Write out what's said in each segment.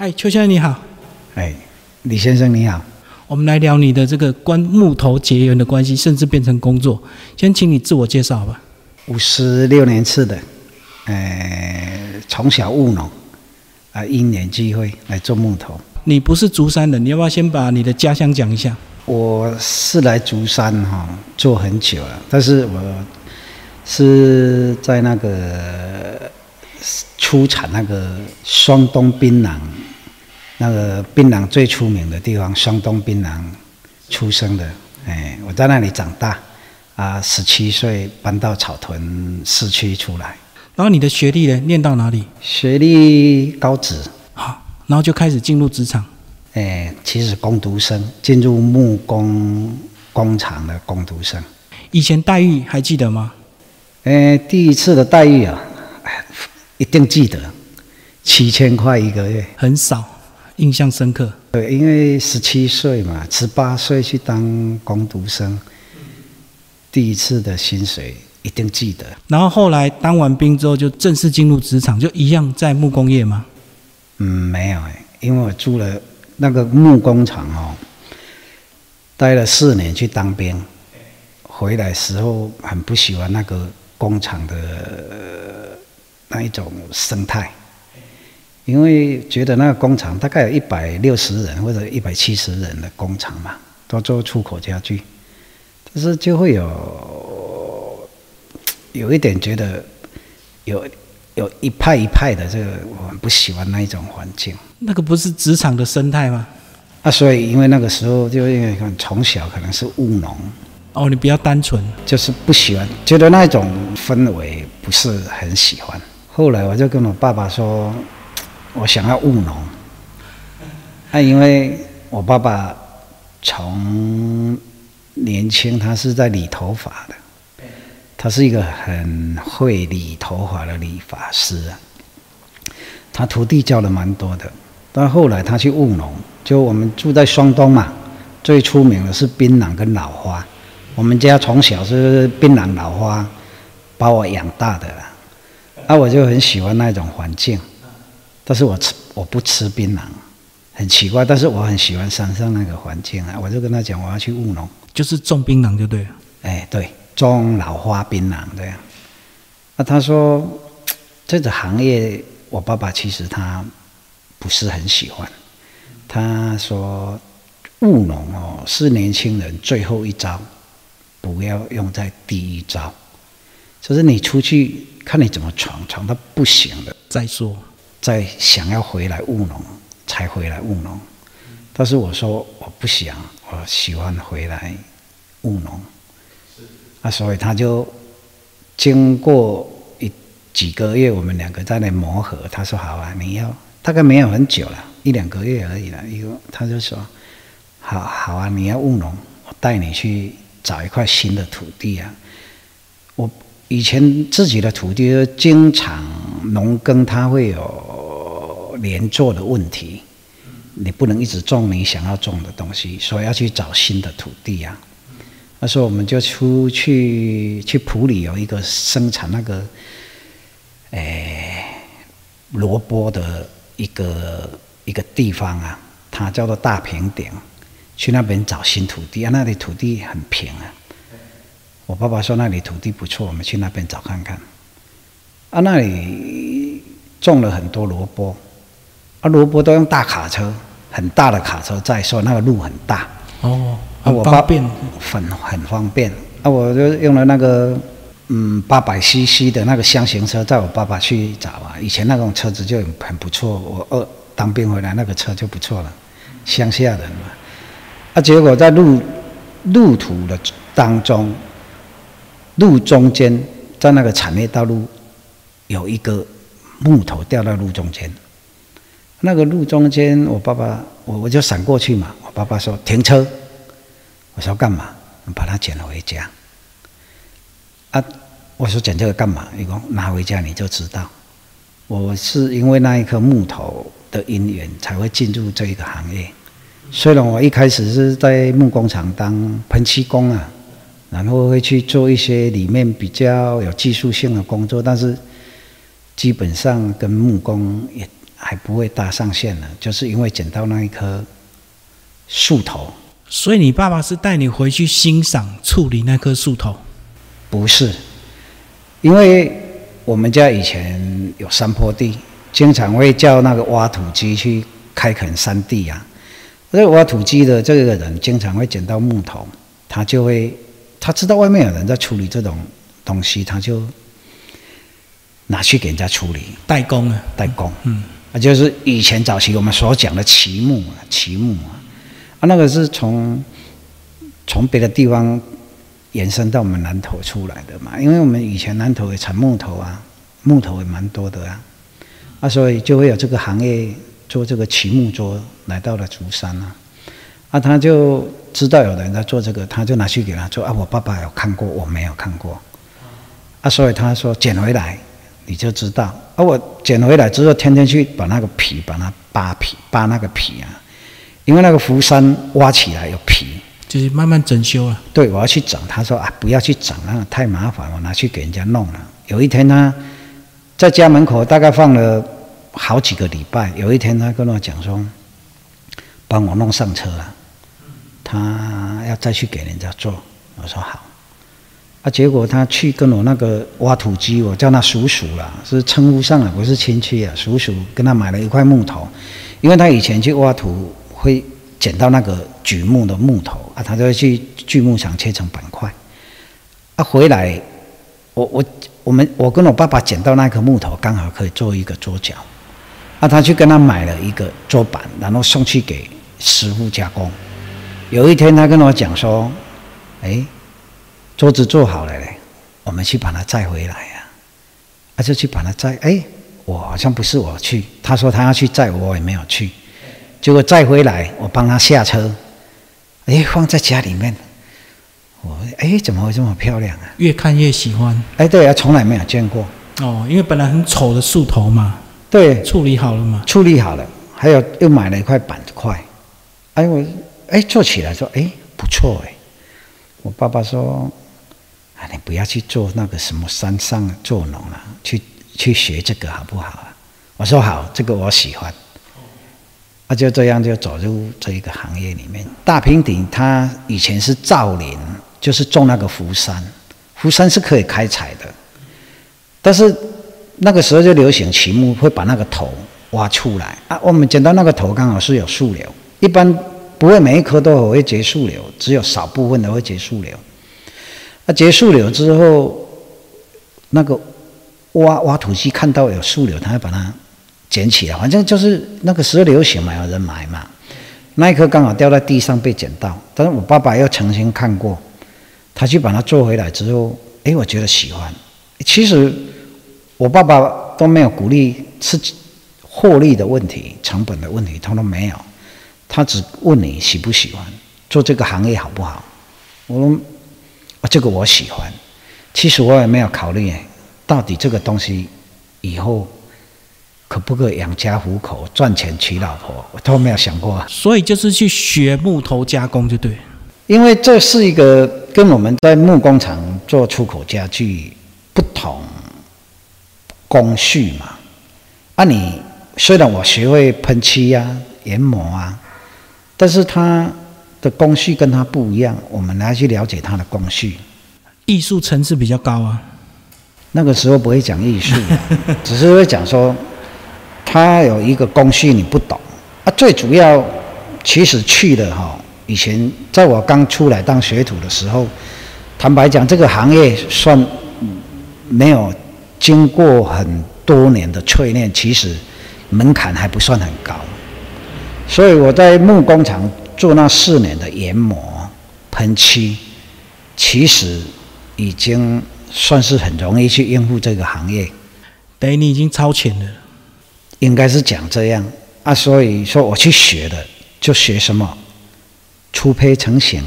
嗨，邱先生你好，哎，李先生你好，我们来聊你的这个关木头结缘的关系，甚至变成工作。先请你自我介绍吧。五十六年次的，呃，从小务农，啊，因缘机会来做木头。你不是竹山人，你要不要先把你的家乡讲一下？我是来竹山哈，做很久了，但是我是在那个出产那个双冬槟榔，那个槟榔最出名的地方，双东槟榔出生的。哎，我在那里长大，啊，十七岁搬到草屯市区出来。然后你的学历呢？念到哪里？学历高职。好，然后就开始进入职场。哎，其实工读生进入木工工厂的工读生，以前待遇还记得吗？哎，第一次的待遇啊，一定记得，七千块一个月，很少，印象深刻。对，因为十七岁嘛，十八岁去当工读生，第一次的薪水一定记得。然后后来当完兵之后，就正式进入职场，就一样在木工业吗？嗯，没有哎，因为我住了。那个木工厂哦，待了四年去当兵，回来时候很不喜欢那个工厂的那一种生态，因为觉得那个工厂大概有一百六十人或者一百七十人的工厂嘛，都做出口家具，但是就会有有一点觉得有。有一派一派的，这个我很不喜欢那一种环境。那个不是职场的生态吗？啊，所以因为那个时候就因为从小可能是务农，哦，你比较单纯，就是不喜欢，觉得那种氛围不是很喜欢。后来我就跟我爸爸说，我想要务农。啊，因为我爸爸从年轻他是在理头发的。他是一个很会理头发的理发师啊，他徒弟教的蛮多的。但后来他去务农，就我们住在双东嘛，最出名的是槟榔跟老花。我们家从小是槟榔老花把我养大的啦，啊，我就很喜欢那种环境。但是我吃我不吃槟榔，很奇怪。但是我很喜欢山上那个环境啊，我就跟他讲我要去务农，就是种槟榔就对了。哎，对。种老花槟榔这样，那他说这个行业，我爸爸其实他不是很喜欢。他说务农哦是年轻人最后一招，不要用在第一招。就是你出去看你怎么闯，闯到不行了再说，在想要回来务农才回来务农。但是我说我不想，我喜欢回来务农。啊，所以他就经过一几个月，我们两个在那磨合。他说：“好啊，你要大概没有很久了，一两个月而已了。”一个他就说：“好好啊，你要务农，我带你去找一块新的土地啊。”我以前自己的土地经常农耕，它会有连坐的问题，你不能一直种你想要种的东西，所以要去找新的土地啊。那时候我们就出去去埔里有一个生产那个，诶萝卜的一个一个地方啊，它叫做大平顶，去那边找新土地啊，那里土地很平啊。我爸爸说那里土地不错，我们去那边找看看。啊，那里种了很多萝卜，啊，萝卜都用大卡车，很大的卡车在说那个路很大。哦。我方便，很很方便。啊，我就用了那个嗯八百 CC 的那个箱型车，载我爸爸去找啊。以前那种车子就很不错，我二当兵回来那个车就不错了，乡下人嘛。啊，结果在路路途的当中，路中间在那个产业道路有一个木头掉到路中间，那个路中间，我爸爸我我就闪过去嘛，我爸爸说停车。我说干嘛？把它捡了回家。啊，我说捡这个干嘛？你讲拿回家你就知道。我是因为那一颗木头的因缘才会进入这一个行业。虽然我一开始是在木工厂当喷漆工啊，然后会去做一些里面比较有技术性的工作，但是基本上跟木工也还不会搭上线呢，就是因为捡到那一棵树头。所以你爸爸是带你回去欣赏处理那棵树头？不是，因为我们家以前有山坡地，经常会叫那个挖土机去开垦山地呀啊。那挖土机的这个人经常会捡到木头，他就会他知道外面有人在处理这种东西，他就拿去给人家处理代工啊，代工。嗯，那就是以前早期我们所讲的奇木啊，奇木啊。啊，那个是从从别的地方延伸到我们南头出来的嘛，因为我们以前南头也产木头啊，木头也蛮多的啊，啊，所以就会有这个行业做这个奇木桌来到了竹山啊，啊，他就知道有人在做这个，他就拿去给他做啊，我爸爸有看过，我没有看过，啊，所以他说捡回来你就知道，啊，我捡回来之后天天去把那个皮把它扒皮扒那个皮啊。因为那个福山挖起来有皮，就是慢慢整修了。对，我要去整。他说啊，不要去整了，太麻烦，我拿去给人家弄了。有一天他在家门口大概放了好几个礼拜。有一天他跟我讲说，帮我弄上车了，他要再去给人家做。我说好。啊，结果他去跟我那个挖土机，我叫他叔叔了，是称呼上了，不是亲戚啊，叔叔跟他买了一块木头，因为他以前去挖土。会捡到那个榉木的木头啊，他就会去锯木厂切成板块。啊，回来，我我我们我跟我爸爸捡到那棵木头，刚好可以做一个桌脚。啊，他去跟他买了一个桌板，然后送去给师傅加工。有一天，他跟我讲说：“哎，桌子做好了嘞，我们去把它载回来呀。”啊，就去把它载。哎，我好像不是我去，他说他要去载，我也没有去。结果载回来，我帮他下车，哎，放在家里面。我哎，怎么会这么漂亮啊？越看越喜欢。哎，对啊，从来没有见过。哦，因为本来很丑的树头嘛。对。处理好了嘛？处理好了，还有又买了一块板块。哎，我哎做起来说哎不错哎。我爸爸说啊，你不要去做那个什么山上做农了，去去学这个好不好啊？我说好，这个我喜欢。那就这样就走入这一个行业里面。大平顶它以前是造林，就是种那个福山，福山是可以开采的，但是那个时候就流行旗木，会把那个头挖出来啊。我们捡到那个头刚好是有树瘤，一般不会每一棵都会结树瘤，只有少部分的会结树瘤。那结树瘤之后，那个挖挖土机看到有树瘤，他会把它。捡起来，反正就是那个时候流行嘛，有人买嘛。那一颗刚好掉在地上被捡到，但是我爸爸又曾经看过，他去把它做回来之后，哎，我觉得喜欢。其实我爸爸都没有鼓励是获利的问题、成本的问题，他都没有。他只问你喜不喜欢做这个行业好不好？我说啊，这个我喜欢。其实我也没有考虑到底这个东西以后。可不可以养家糊口、赚钱娶老婆？我都没有想过。所以就是去学木头加工，就对。因为这是一个跟我们在木工厂做出口家具不同工序嘛。啊，你虽然我学会喷漆呀、研磨啊，但是它的工序跟它不一样。我们来去了解它的工序，艺术层次比较高啊。那个时候不会讲艺术，只是会讲说。它有一个工序你不懂啊，最主要其实去的哈，以前在我刚出来当学徒的时候，坦白讲，这个行业算没有经过很多年的淬炼，其实门槛还不算很高。所以我在木工厂做那四年的研磨、喷漆，其实已经算是很容易去应付这个行业。等于你已经超前了。应该是讲这样啊，所以说我去学的就学什么，粗胚成型，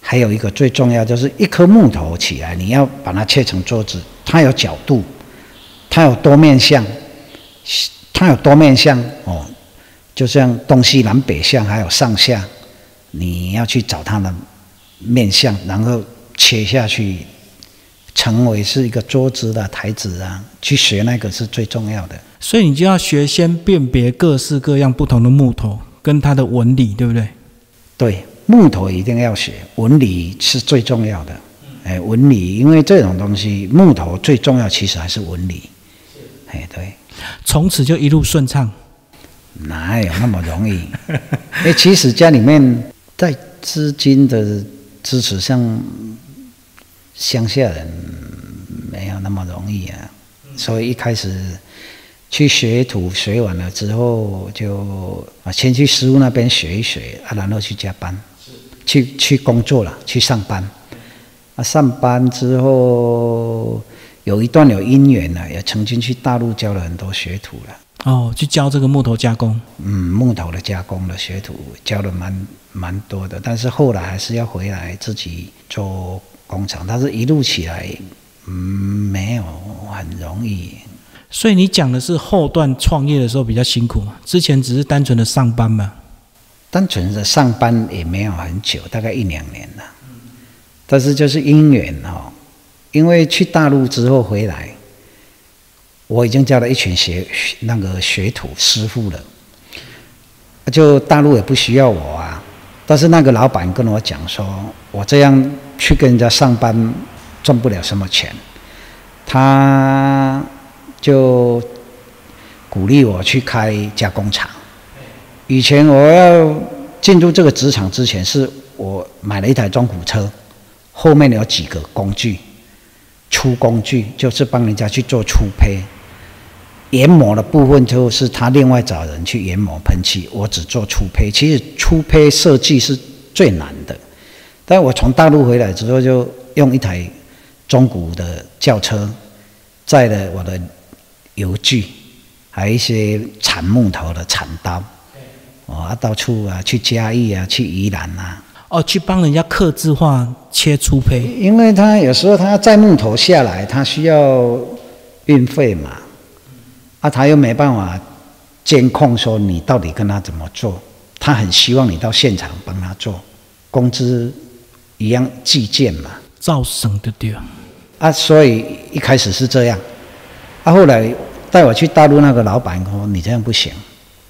还有一个最重要就是一颗木头起来，你要把它切成桌子，它有角度，它有多面相，它有多面相哦，就像东西南北向，还有上下，你要去找它的面相，然后切下去，成为是一个桌子的台子啊，去学那个是最重要的。所以你就要学先辨别各式各样不同的木头跟它的纹理，对不对？对，木头一定要学，纹理是最重要的。哎，纹理，因为这种东西，木头最重要，其实还是纹理。哎，对。从此就一路顺畅。哪有那么容易？哎，其实家里面在资金的支持上，乡下人没有那么容易啊。所以一开始去学徒，学完了之后就啊，先去师傅那边学一学啊，然后去加班，去去工作了，去上班。啊，上班之后有一段有姻缘了，也曾经去大陆教了很多学徒了。哦，去教这个木头加工。嗯，木头的加工的学徒教了蛮蛮多的，但是后来还是要回来自己做工厂。但是一路起来，嗯，没有很容易。所以你讲的是后段创业的时候比较辛苦嘛？之前只是单纯的上班嘛？单纯的上班也没有很久，大概一两年了。但是就是因缘哈，因为去大陆之后回来，我已经教了一群学那个学徒师傅了，就大陆也不需要我啊。但是那个老板跟我讲说，我这样去跟人家上班赚不了什么钱，他就鼓励我去开加工厂。以前我要进入这个职场之前，是我买了一台装古车。后面有几个工具，出工具就是帮人家去做粗胚，研磨的部分就是他另外找人去研磨喷漆，我只做粗胚。其实粗胚设计是最难的，但我从大陆回来之后，就用一台中古的轿车，载了我的油锯，还有一些铲木头的铲刀，啊，到处啊去嘉义啊，去宜兰啊。哦，去帮人家刻字化切粗胚，因为他有时候他载木头下来，他需要运费嘛，啊，他又没办法监控说你到底跟他怎么做，他很希望你到现场帮他做，工资一样计件嘛，照省的对，啊，所以一开始是这样，啊，后来带我去大陆那个老板说你这样不行，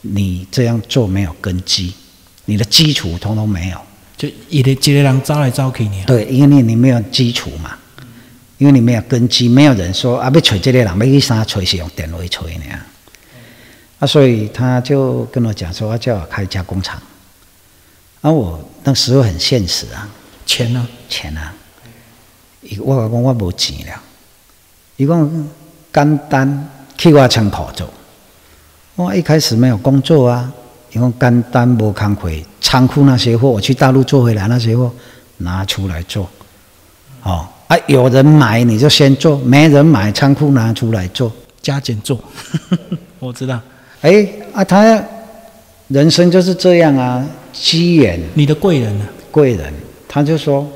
你这样做没有根基，你的基础通通没有。就一个一个人招来招去你。对，因为你你没有基础嘛，因为你没有根基，没有人说啊，要锤这个人，要去啥锤是用电来锤呢？啊，所以他就跟我讲说，叫我开一家工厂。啊，我那时候很现实啊，钱呢？钱啊！我讲我无钱了，伊讲简单去我仓库做。我一开始没有工作啊。因为简单无工课，仓库那些货我去大陆做回来，那些货拿出来做，哦啊，有人买你就先做，没人买仓库拿出来做，加减做，我知道。哎啊，他人生就是这样啊，机缘。你的贵人呢？贵人，他就说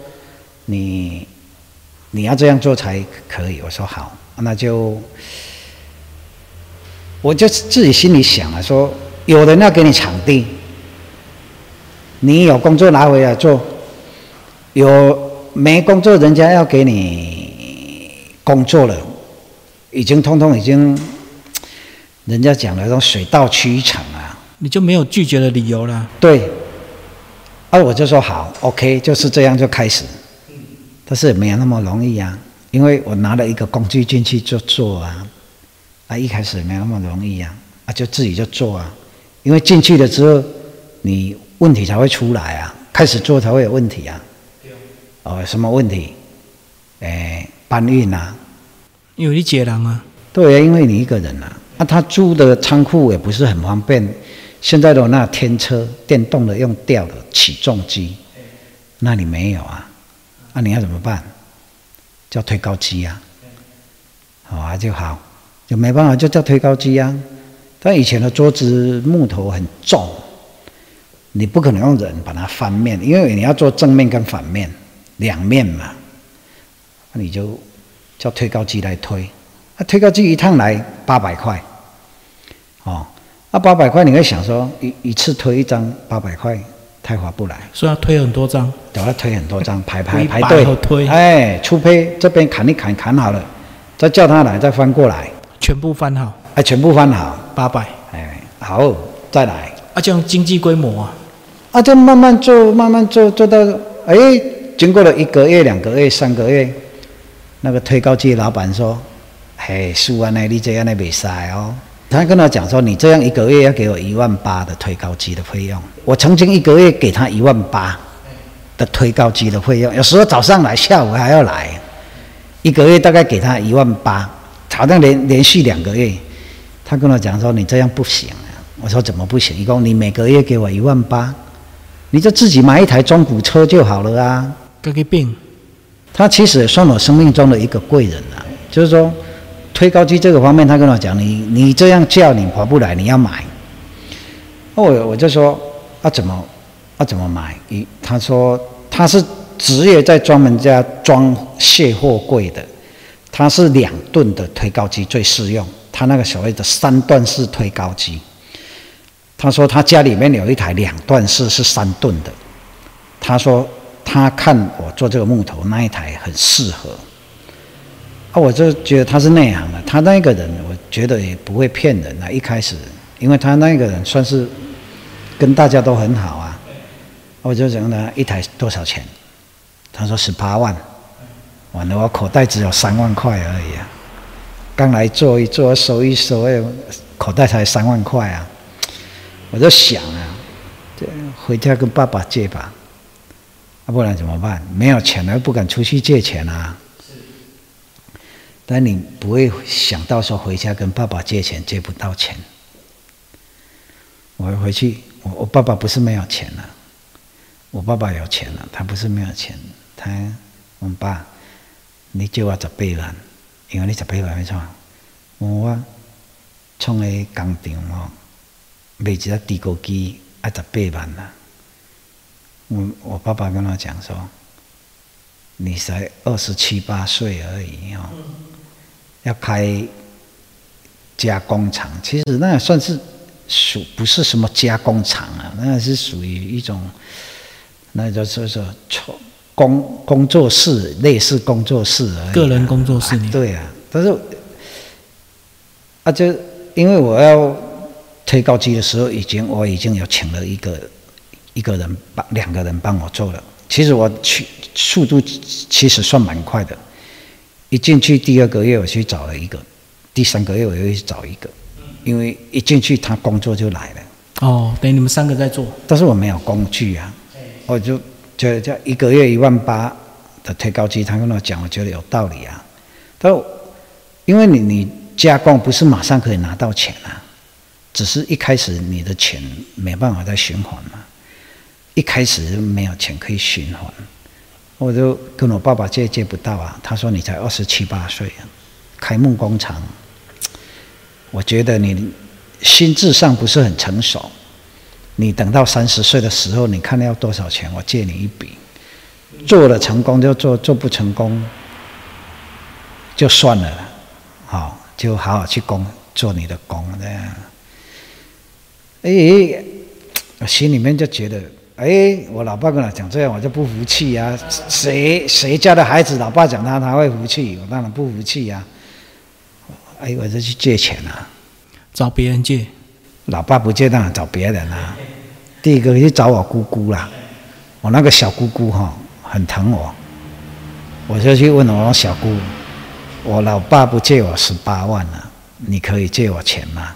你你要这样做才可以。我说好，那就我就自己心里想啊说。有人要给你场地，你有工作拿回来做；有没工作，人家要给你工作了，已经通通已经，人家讲的都水到渠成啊，你就没有拒绝的理由了。对，啊，我就说好，OK，就是这样就开始。但是没有那么容易啊，因为我拿了一个工具进去就做啊，啊，一开始没那么容易啊，啊，就自己就做啊。因为进去了之后，你问题才会出来啊，开始做才会有问题啊。哦，什么问题？哎，搬运啊。有一节人啊。对啊，因为你一个人啊，那他租的仓库也不是很方便。现在的那天车，电动的用吊的起重机，那你没有啊？那你要怎么办？叫推高机啊。好啊，就好，就没办法，就叫推高机啊。但以前的桌子木头很重，你不可能用人把它翻面，因为你要做正面跟反面两面嘛，那你就叫推高机来推，那推高机一趟来八百块，哦，那八百块你会想说一一次推一张八百块太划不来，所以要推很多张，对要推很多张排排 排队。推，哎，粗胚这边砍一砍砍好了，再叫他来再翻过来，全部翻好。哎，全部翻好，八百。哎，好，再来。啊，这样经济规模啊，啊，就慢慢做，慢慢做，做到哎，经过了一个月、两个月、三个月，那个推高机老板说：“嘿，苏安呢，你这样的比赛哦。”他跟他讲说：“你这样一个月要给我一万八的推高机的费用。”我曾经一个月给他一万八的推高机的费用，有时候早上来，下午还要来，一个月大概给他一万八，好像连连续两个月。他跟我讲说：“你这样不行啊！”我说：“怎么不行？一共你每个月给我一万八，你就自己买一台中古车就好了啊！”这个病，他其实也算我生命中的一个贵人啊，就是说。推高机这个方面，他跟我讲：“你你这样叫你划不来，你要买。”那我我就说：“啊怎么啊怎么买？”一他说他是职业在专门家装卸货柜的，他是两吨的推高机最适用。他那个所谓的三段式推高机，他说他家里面有一台两段式是三吨的。他说他看我做这个木头那一台很适合。啊，我就觉得他是内行的，他那个人，我觉得也不会骗人啊。一开始，因为他那个人算是跟大家都很好啊，我就问他一台多少钱，他说十八万，完了我口袋只有三万块而已啊，刚来做一做，收一收，口袋才三万块啊，我就想啊，回家跟爸爸借吧，要不然怎么办？没有钱了，不敢出去借钱啊。但你不会想到说回家跟爸爸借钱借不到钱。我回去，我我爸爸不是没有钱了，我爸爸有钱了，他不是没有钱，他我爸，你借我十八万，因为你十八万没错，我创个工厂哦，买一只地沟机要十八万啦。我我爸爸跟我讲说，你才二十七八岁而已哦。要开加工厂，其实那算是属不是什么加工厂啊，那是属于一种，那叫做说工工作室，类似工作室而已。个人工作室。对啊，但是啊，就因为我要推高机的时候，已经我已经有请了一个一个人帮两个人帮我做了。其实我去速度其实算蛮快的。一进去第二个月我去找了一个，第三个月我又去找一个，因为一进去他工作就来了。哦，等于你们三个在做。但是我没有工具啊，我就觉得这一个月一万八的推高机，他跟我讲，我觉得有道理啊。他说，因为你你加工不是马上可以拿到钱啊，只是一开始你的钱没办法再循环嘛，一开始没有钱可以循环。我就跟我爸爸借借不到啊，他说你才二十七八岁，开木工厂，我觉得你心智上不是很成熟，你等到三十岁的时候，你看要多少钱，我借你一笔，做了成功就做，做不成功就算了，好，就好好去工做你的工这样。哎，我心里面就觉得。哎，我老爸跟他讲这样，我就不服气呀！谁谁家的孩子，老爸讲他，他会服气？我当然不服气呀！哎，我就去借钱啊，找别人借。老爸不借，当然找别人啊。第一个去找我姑姑啦，我那个小姑姑哈，很疼我，我就去问我小姑，我老爸不借我十八万了，你可以借我钱吗？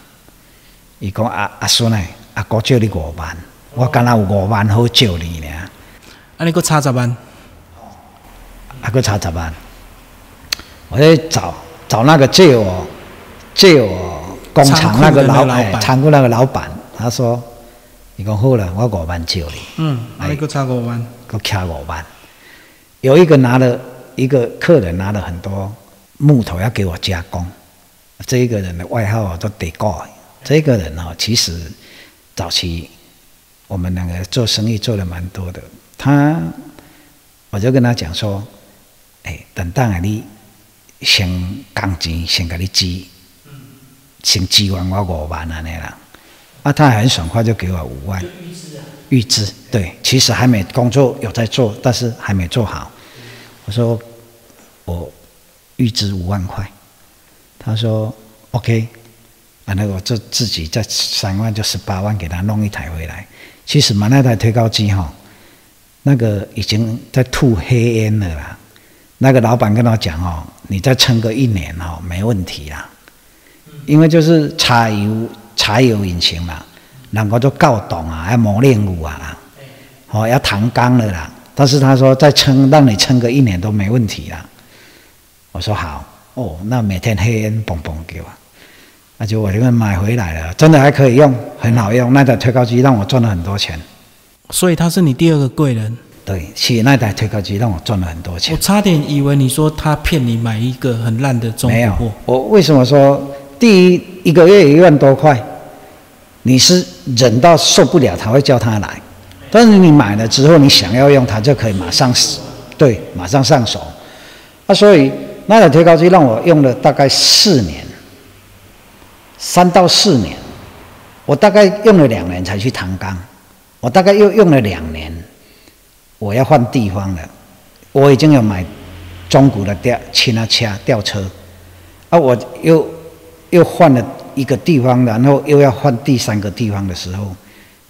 伊讲阿阿孙呢，阿哥借你五万。我刚才有五万好借你呢，啊，你搁差十万，还搁差十万，我在找找那个借我借我工厂那个老板，仓库那个老板，他说，你讲好了，我五万借你，嗯，啊，你搁差五万，搁欠五万，有一个拿了一个客人拿了很多木头要给我加工，这一个人的外号叫得过，这个人哦，其实早期。我们两个做生意做的蛮多的，他我就跟他讲说，哎，等到啊你先钢钱先给你积，先积完我五万啊那啦，啊他很爽快就给我五万，预支。对，其实还没工作有在做，但是还没做好，我说我预支五万块，他说 OK，啊，那我就自己再三万就十八万给他弄一台回来。其实嘛，那台推高机哈，那个已经在吐黑烟了啦。那个老板跟他讲哦，你再撑个一年哦，没问题啦。因为就是柴油柴油引擎嘛，然后就告懂啊，要磨练物啊，哦要弹钢了啦。但是他说再撑，让你撑个一年都没问题啦。我说好哦，那每天黑烟嘣嘣给我，那就我这个买回来了，真的还可以用，很好用。那台推高机让我赚了很多钱，所以他是你第二个贵人。对，其实那台推高机让我赚了很多钱。我差点以为你说他骗你买一个很烂的中没有古货，，我为什么说第一一个月一万多块，你是忍到受不了才会叫他来，但是你买了之后，你想要用它就可以马上对马上上手。啊，所以那台推高机让我用了大概四年，三到四年，我大概用了两年才去弹钢，我大概又用了两年，我要换地方了，我已经有买中古的吊轻啊车吊车，啊，我又又换了一个地方，然后又要换第三个地方的时候，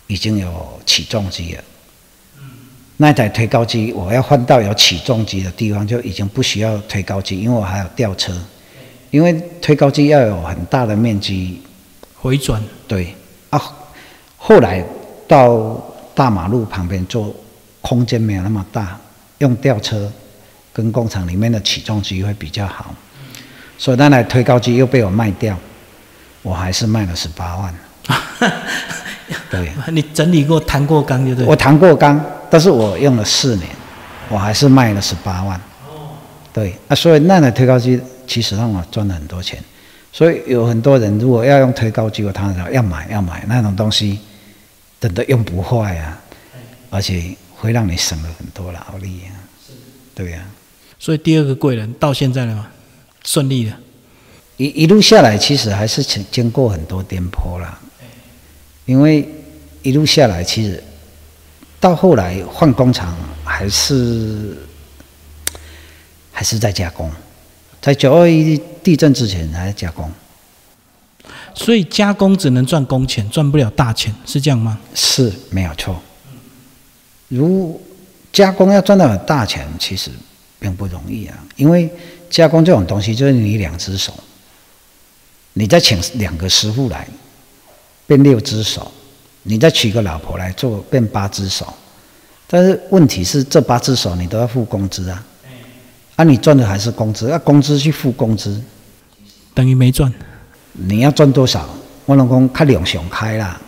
已经有起重机了。那台推高机，我要换到有起重机的地方，就已经不需要推高机，因为我还有吊车。因为推高机要有很大的面积，回转对啊。后来到大马路旁边做，空间没有那么大，用吊车跟工厂里面的起重机会比较好，所以那台推高机又被我卖掉，我还是卖了十八万。对，你整理过、弹过钢，对不对？我弹过钢，但是我用了四年，我还是卖了十八万。对啊，所以那台推高机其实让我赚了很多钱。所以有很多人如果要用推高机，我他说要买要买那种东西，真的用不坏啊，而且会让你省了很多劳力啊。对呀、所以第二个贵人到现在了吗，顺利的。一一路下来，其实还是经经过很多颠簸啦。因为一路下来，其实到后来换工厂还是还是在加工，在九二一地震之前还在加工，所以加工只能赚工钱，赚不了大钱，是这样吗？是没有错。如加工要赚到很大钱，其实并不容易啊，因为加工这种东西就是你两只手，你再请两个师傅来，变六只手，你再娶个老婆来做，变八只手。但是问题是，这八只手你都要付工资啊，啊，你赚的还是工资，要工资去付工资，等于没赚。你要赚多少？我老公看两想开啦，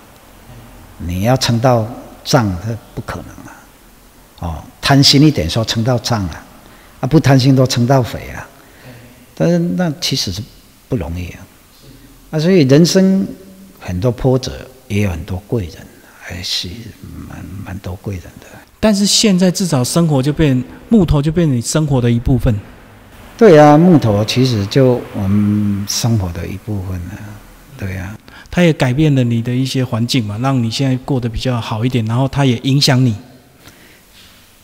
你要撑到账，他不可能啊！哦，贪心一点说撑到账啊，啊不贪心都撑到肥啊。但是那其实是不容易啊，啊，所以人生很多波折，也有很多贵人，还是蛮蛮多贵人的。但是现在至少生活就变木头就变成你生活的一部分。对啊，木头其实就我们生活的一部分了。对啊，它也改变了你的一些环境嘛，让你现在过得比较好一点，然后它也影响你。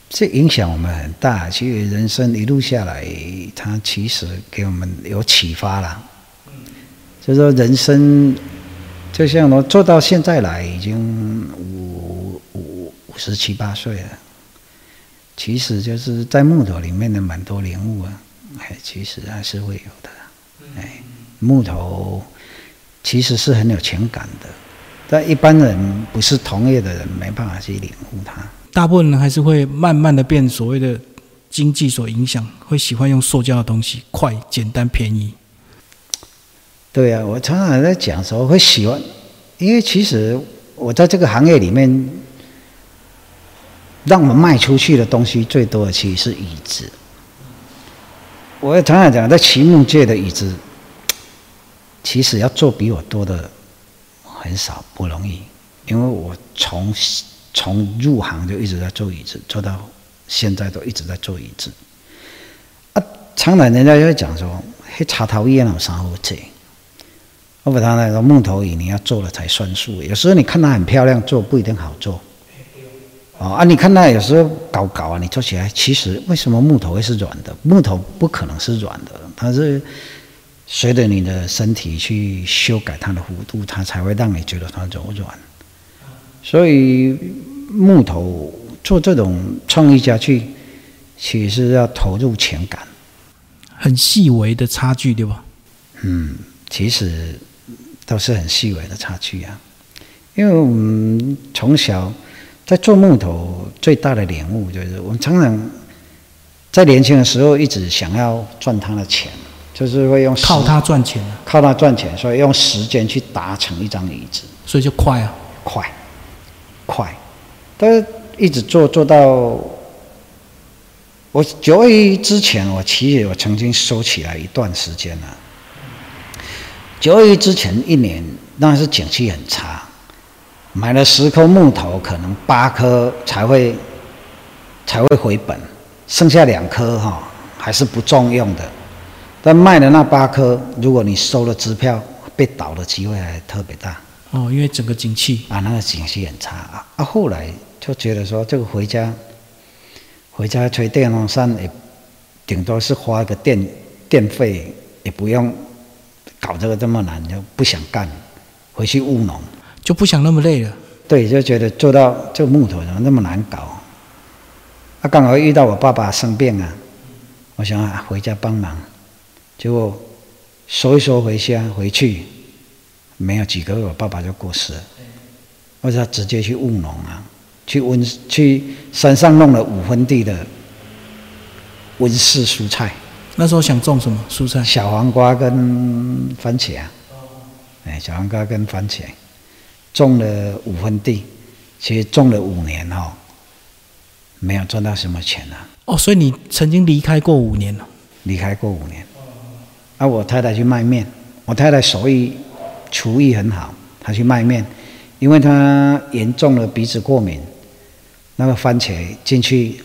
这影响我们很大。其实人生一路下来，它其实给我们有启发啦。就说人生，就像我做到现在来，已经五五五十七八岁了。其实就是在木头里面的蛮多领悟啊，哎，其实还是会有的。哎，木头其实是很有情感的，但一般人不是同业的人没办法去领悟它。大部分人还是会慢慢的变所谓的经济所影响，会喜欢用塑胶的东西，快、简单、便宜。对啊、我常常在讲说会喜欢，因为其实我在这个行业里面，让我们卖出去的东西最多的其实是椅子。我也常常讲，在骑木界的椅子，其实要做比我多的很少，不容易，因为我从从入行就一直在做椅子，做到现在都一直在做椅子。啊，常常人家就会讲说，嘿，茶头椅那种啥好做？我把它那个木头椅，你要做了才算数。有时候你看它很漂亮，做不一定好做。哦啊，你看它有时候搞搞啊，你做起来，其实为什么木头会是软的？木头不可能是软的，它是随着你的身体去修改它的弧度，它才会让你觉得它柔软。所以木头做这种创意家具，其实要投入情感，很细微的差距，对吧？嗯，其实都是很细微的差距啊。因为我们从小在做木头，最大的领悟就是，我们常常在年轻的时候一直想要赚他的钱，就是会用靠他赚钱，靠他赚钱，所以用时间去达成一张椅子，所以就快啊，快，快，但是一直做做到我九二一之前，我其实我曾经收起来一段时间了。九二一之前一年，那是景气很差。买了十颗木头，可能八颗才会才会回本，剩下两颗哈还是不重用的。但卖的那八颗，如果你收了支票，被倒的机会还特别大。哦，因为整个景气啊，那个景气很差啊。啊，后来就觉得说，这个回家回家吹电风扇也顶多是花个电电费，也不用搞这个这么难，就不想干，回去务农。就不想那么累了，对，就觉得做到这个木头怎么那么难搞？啊，刚好遇到我爸爸生病啊，我想啊回家帮忙，结果说一说回家回去，没有几个月，我爸爸就过世了。我就直接去务农啊，去温去山上弄了五分地的温室蔬菜。那时候想种什么蔬菜？小黄瓜跟番茄啊，哎，小黄瓜跟番茄。种了五分地，其实种了五年哦，没有赚到什么钱啊。哦，所以你曾经离开过五年了？离开过五年。啊，我太太去卖面，我太太手艺厨艺很好，她去卖面，因为她严重的鼻子过敏，那个番茄进去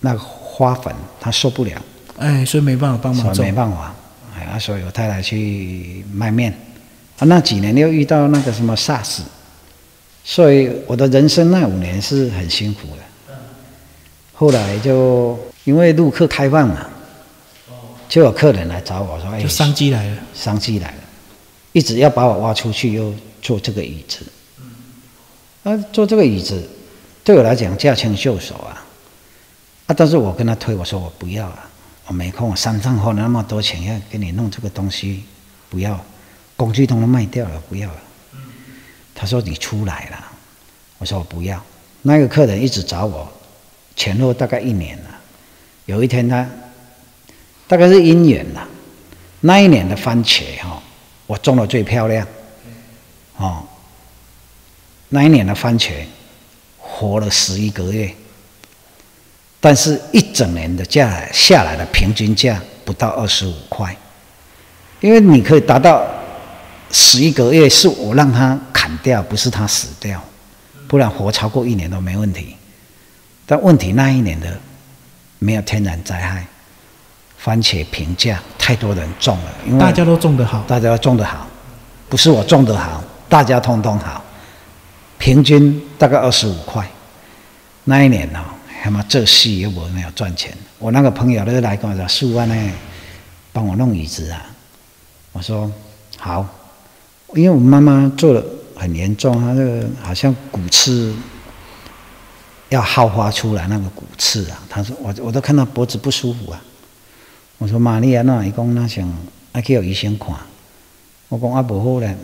那个花粉她受不了。哎，所以没办法帮忙种。没办法，哎，啊，所以我太太去卖面。啊，那几年又遇到那个什么 SARS。所以我的人生那五年是很辛苦的。后来就因为陆客开放嘛，就有客人来找我说：“哎，就商机来了，商机来了，一直要把我挖出去，又做这个椅子。啊，做这个椅子对我来讲驾轻就熟啊。啊，但是我跟他推，我说我不要了，我没空，我山上花了那么多钱要给你弄这个东西，不要，工具都卖掉了，不要了。”他说：“你出来了。”我说：“我不要。”那个客人一直找我，前后大概一年了。有一天他大概是姻缘了。那一年的番茄哈，我种的最漂亮。哦，那一年的番茄活了十一个月，但是一整年的价下来的平均价不到二十五块，因为你可以达到十一个月，是我让他。砍掉不是他死掉，不然活超过一年都没问题。但问题那一年的没有天然灾害，番茄平价，太多人种了，因为大家都种得好，大家都种得好，不是我种得好，大家通通好，平均大概二十五块。那一年哦，他妈这戏又没有赚钱。我那个朋友都来跟我说：“十五万呢，帮我弄椅子啊。”我说：“好。”因为我妈妈做的。很严重，她这个好像骨刺要耗发出来，那个骨刺啊。她说我我都看到脖子不舒服啊。我说玛丽亚那伊讲那想还去有医生看。我讲阿伯好嘞，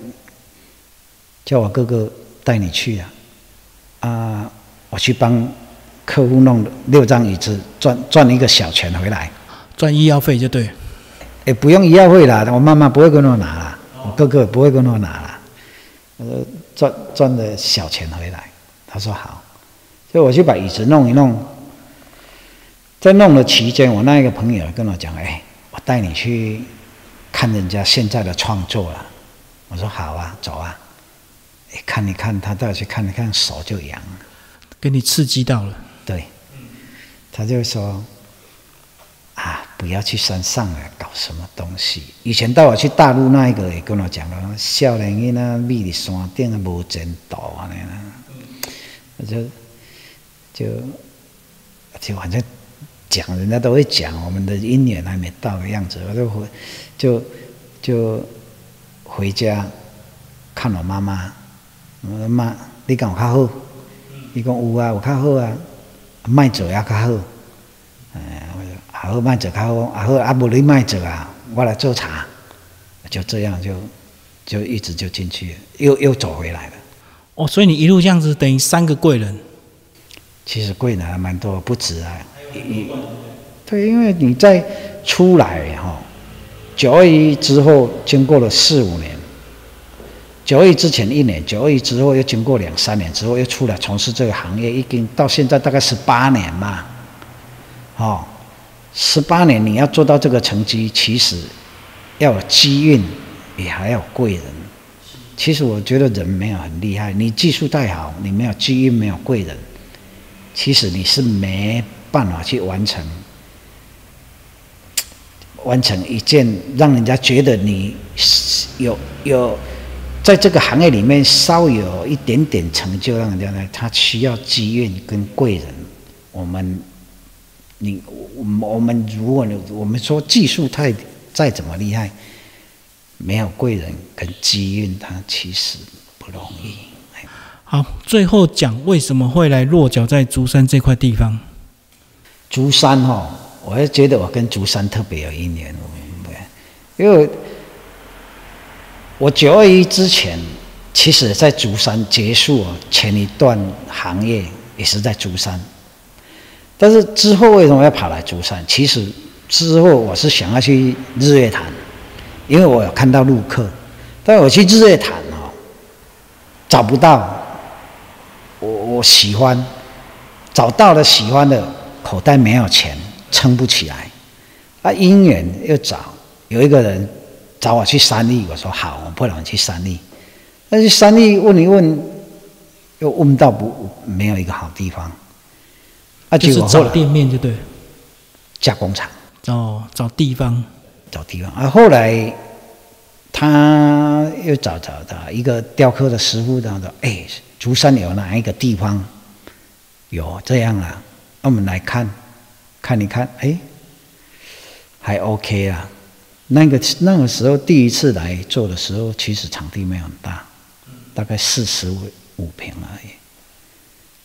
叫我哥哥带你去啊。啊，我去帮客户弄六张椅子，赚赚一个小钱回来，赚医药费就对。也不用医药费啦，我妈妈不会跟我拿啦，我哥哥不会跟我拿了，他说，赚赚的小钱回来，他说好，所以我去把椅子弄一弄。在弄的期间，我那一个朋友跟我讲：“哎，我带你去看人家现在的创作了。”我说：“好啊，走啊。”哎，看一看，他带我去看一看，手就痒了，给你刺激到了。对，他就说。啊！不要去山上了，搞什么东西？以前带我去大陆那一个也跟我讲了，少年人啊，米的山顶啊，无前途啊，那样。我就就就反正讲，人家都会讲，我们的姻缘还没到的样子，我就回就就回家看我妈妈。我说妈，你讲有较好？伊讲有啊，有较好啊，卖做也较好。哎，好卖做较好，啊好啊，无你卖做啊，我来做茶。就这样就就一直就进去，又又走回来了。哦，所以你一路这样子，等于三个贵人。其实贵人还蛮多，不止啊。一对，因为你在出来哈，九二一之后经过了四五年，九二一之前一年，九二一之后又经过两三年之后又出来从事这个行业，已经到现在大概十八年嘛。哦，十八年你要做到这个成绩，其实要有机运，也还要贵人。其实我觉得人没有很厉害，你技术再好，你没有机运，没有贵人，其实你是没办法去完成，完成一件让人家觉得你有有在这个行业里面稍有一点点成就，让人家呢，他需要机运跟贵人。我们，你我我们如果我们说技术太再怎么厉害。没有贵人跟机运，他其实不容易。好，最后讲为什么会来落脚在竹山这块地方。竹山哈，我也觉得我跟竹山特别有姻缘，因为我九二一之前，其实在竹山结束前一段行业也是在竹山，但是之后为什么要跑来竹山？其实之后我是想要去日月潭。因为我有看到陆客，但我去日月潭哦，找不到我我喜欢，找到了喜欢的，口袋没有钱，撑不起来。啊，姻缘又找有一个人找我去三立，我说好，我不能去三立。但是三立问一问，又问到不没有一个好地方。啊，就是找店面就对，加工厂哦，找地方。找地方，啊后来他又找找到一个雕刻的师傅，他说：“哎，竹山有哪一个地方有这样啊？那我们来看，看一看，哎，还 OK 啊。那个那个时候第一次来做的时候，其实场地没有很大，大概四十五五平而已，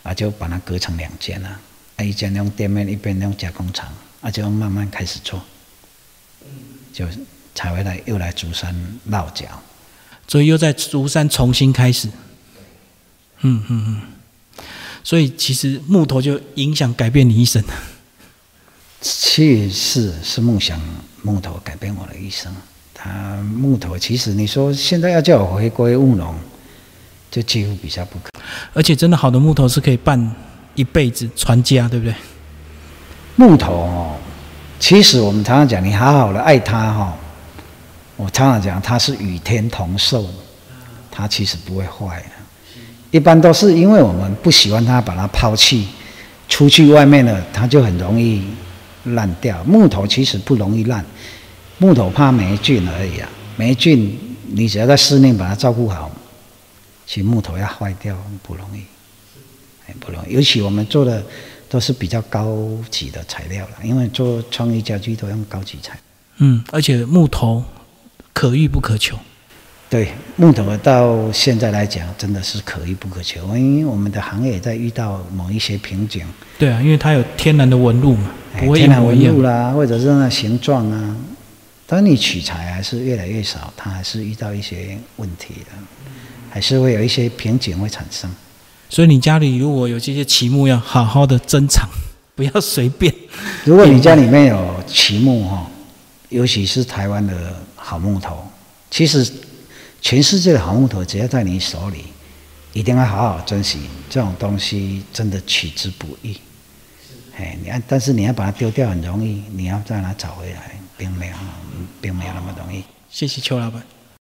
啊，就把它隔成两间了，一间用店面，一边用加工厂，啊，就慢慢开始做。”就才回来，又来竹山落脚，所以又在竹山重新开始。嗯嗯嗯，所以其实木头就影响改变你一生。确实是梦想木头改变我的一生。他木头其实你说现在要叫我回归务农，就几乎比较不可。而且真的好的木头是可以办一辈子传家，对不对？木头哦。其实我们常常讲，你好好的爱它哈。我常常讲，它是与天同寿，它其实不会坏的。一般都是因为我们不喜欢它，把它抛弃出去外面了，它就很容易烂掉。木头其实不容易烂，木头怕霉菌而已啊。霉菌你只要在室内把它照顾好，其实木头要坏掉不容易，不容易。尤其我们做的。都是比较高级的材料了，因为做创意家具都用高级材。嗯，而且木头可遇不可求。对，木头到现在来讲真的是可遇不可求，因为我们的行业在遇到某一些瓶颈。对啊，因为它有天然的纹路嘛，天然纹路啦，或者是那形状啊，当你取材还是越来越少，它还是遇到一些问题的，还是会有一些瓶颈会产生。所以你家里如果有这些奇木，要好好的珍藏，不要随便。如果你家里面有奇木哈，尤其是台湾的好木头，其实全世界的好木头只要在你手里，一定要好好珍惜。这种东西真的取之不易。哎，你看，但是你要把它丢掉很容易，你要再拿找回来，并没有，并没有那么容易。谢谢邱老板。